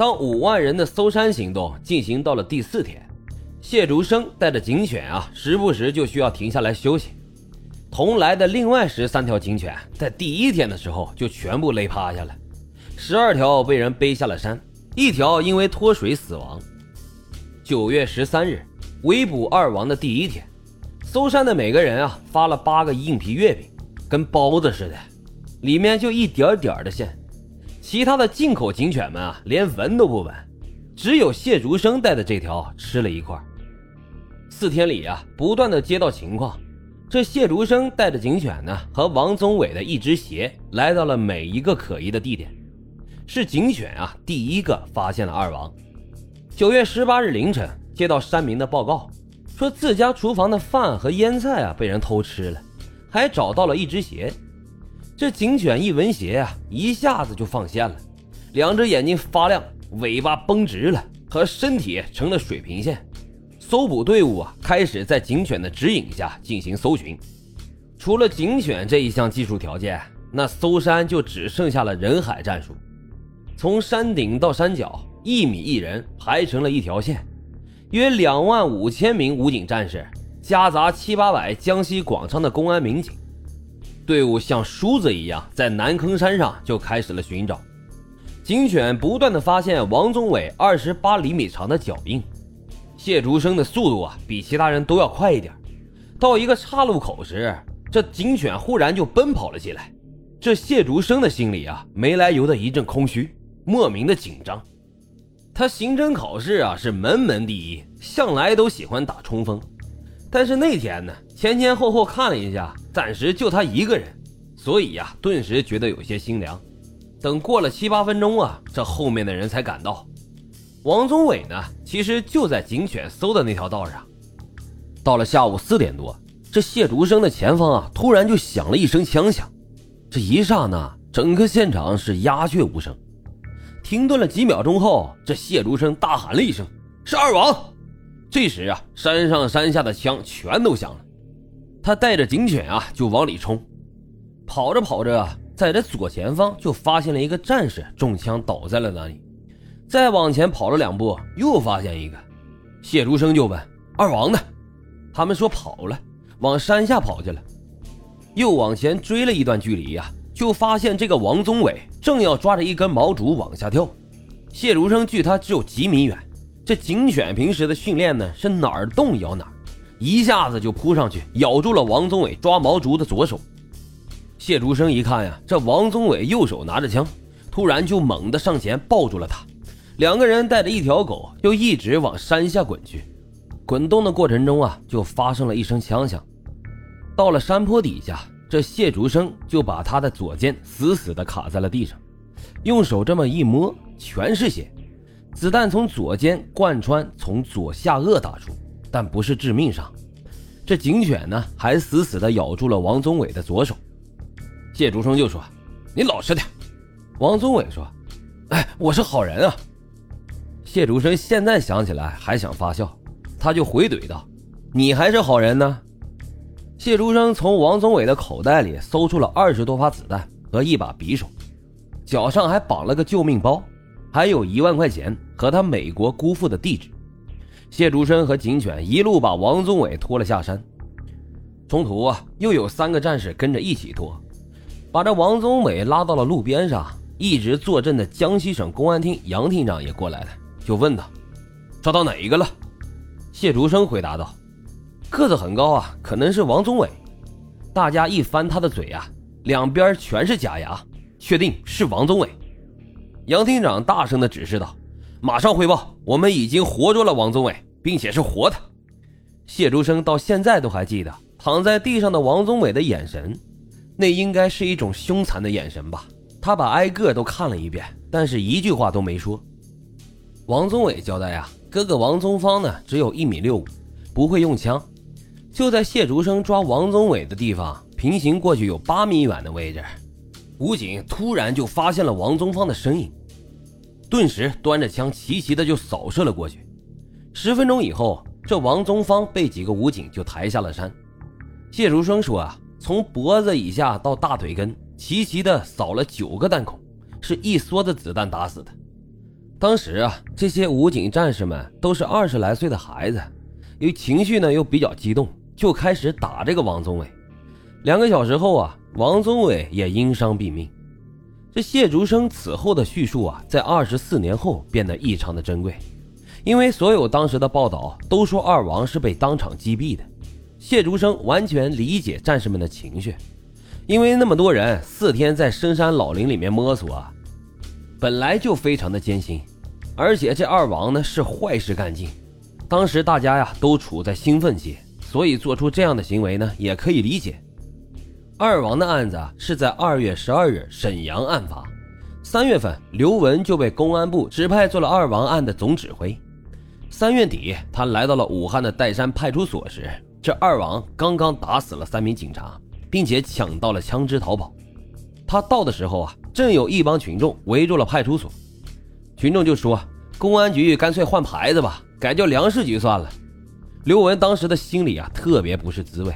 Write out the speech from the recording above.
当五万人的搜山行动进行到了第四天，谢竹生带着警犬啊，时不时就需要停下来休息。同来的另外十三条警犬，在第一天的时候就全部累趴下了，十二条被人背下了山，一条因为脱水死亡。九月十三日，围捕二王的第一天，搜山的每个人啊，发了八个硬皮月饼，跟包子似的，里面就一点点的馅。其他的进口警犬们啊，连闻都不闻，只有谢竹生带的这条吃了一块。四天里啊，不断的接到情况，这谢竹生带着警犬呢，和王宗伟的一只鞋来到了每一个可疑的地点。是警犬啊，第一个发现了二王。九月十八日凌晨，接到山民的报告，说自家厨房的饭和腌菜啊被人偷吃了，还找到了一只鞋。这警犬一闻鞋啊，一下子就放线了，两只眼睛发亮，尾巴绷直了，和身体成了水平线。搜捕队伍啊，开始在警犬的指引下进行搜寻。除了警犬这一项技术条件，那搜山就只剩下了人海战术。从山顶到山脚，一米一人排成了一条线，约两万五千名武警战士，夹杂七八百江西广昌的公安民警。队伍像梳子一样，在南坑山上就开始了寻找。警犬不断的发现王宗伟二十八厘米长的脚印。谢竹生的速度啊，比其他人都要快一点。到一个岔路口时，这警犬忽然就奔跑了起来。这谢竹生的心里啊，没来由的一阵空虚，莫名的紧张。他刑侦考试啊是门门第一，向来都喜欢打冲锋。但是那天呢，前前后后看了一下，暂时就他一个人，所以呀，顿时觉得有些心凉。等过了七八分钟啊，这后面的人才赶到。王宗伟呢，其实就在警犬搜的那条道上。到了下午四点多，这谢竹生的前方啊，突然就响了一声枪响。这一刹那，整个现场是鸦雀无声。停顿了几秒钟后，这谢竹生大喊了一声：“是二王！”这时啊，山上山下的枪全都响了。他带着警犬啊，就往里冲。跑着跑着，在这左前方就发现了一个战士中枪倒在了那里。再往前跑了两步，又发现一个。谢竹生就问：“二王呢？”他们说跑了，往山下跑去了。又往前追了一段距离呀，就发现这个王宗伟正要抓着一根毛竹往下跳。谢竹生距他只有几米远。这警犬平时的训练呢，是哪儿动咬哪儿，一下子就扑上去咬住了王宗伟抓毛竹的左手。谢竹生一看呀，这王宗伟右手拿着枪，突然就猛地上前抱住了他。两个人带着一条狗，就一直往山下滚去。滚动的过程中啊，就发生了一声枪响。到了山坡底下，这谢竹生就把他的左肩死死地卡在了地上，用手这么一摸，全是血。子弹从左肩贯穿，从左下颚打出，但不是致命伤。这警犬呢，还死死地咬住了王宗伟的左手。谢竹生就说：“你老实点。”王宗伟说：“哎，我是好人啊。”谢竹生现在想起来还想发笑，他就回怼道：“你还是好人呢。”谢竹生从王宗伟的口袋里搜出了二十多发子弹和一把匕首，脚上还绑了个救命包。还有一万块钱和他美国姑父的地址。谢竹生和警犬一路把王宗伟拖了下山，中途啊，又有三个战士跟着一起拖，把这王宗伟拉到了路边上。一直坐镇的江西省公安厅杨厅长也过来了，就问他：“抓到哪一个了？”谢竹生回答道：“个子很高啊，可能是王宗伟。”大家一翻他的嘴啊，两边全是假牙，确定是王宗伟。杨厅长大声的指示道：“马上汇报，我们已经活捉了王宗伟，并且是活的。”谢竹生到现在都还记得躺在地上的王宗伟的眼神，那应该是一种凶残的眼神吧。他把挨个都看了一遍，但是一句话都没说。王宗伟交代啊，哥哥王宗芳呢，只有一米六五，不会用枪。就在谢竹生抓王宗伟的地方，平行过去有八米远的位置，武警突然就发现了王宗芳的身影。顿时端着枪齐齐的就扫射了过去。十分钟以后，这王宗芳被几个武警就抬下了山。谢竹生说啊，从脖子以下到大腿根齐齐的扫了九个弹孔，是一梭子子弹打死的。当时啊，这些武警战士们都是二十来岁的孩子，由于情绪呢又比较激动，就开始打这个王宗伟。两个小时后啊，王宗伟也因伤毙命。这谢竹生此后的叙述啊，在二十四年后变得异常的珍贵，因为所有当时的报道都说二王是被当场击毙的。谢竹生完全理解战士们的情绪，因为那么多人四天在深山老林里面摸索啊，本来就非常的艰辛，而且这二王呢是坏事干尽，当时大家呀都处在兴奋期，所以做出这样的行为呢也可以理解。二王的案子是在二月十二日沈阳案发，三月份刘文就被公安部指派做了二王案的总指挥。三月底，他来到了武汉的岱山派出所时，这二王刚刚打死了三名警察，并且抢到了枪支逃跑。他到的时候啊，正有一帮群众围住了派出所，群众就说：“公安局干脆换牌子吧，改叫粮食局算了。”刘文当时的心里啊特别不是滋味。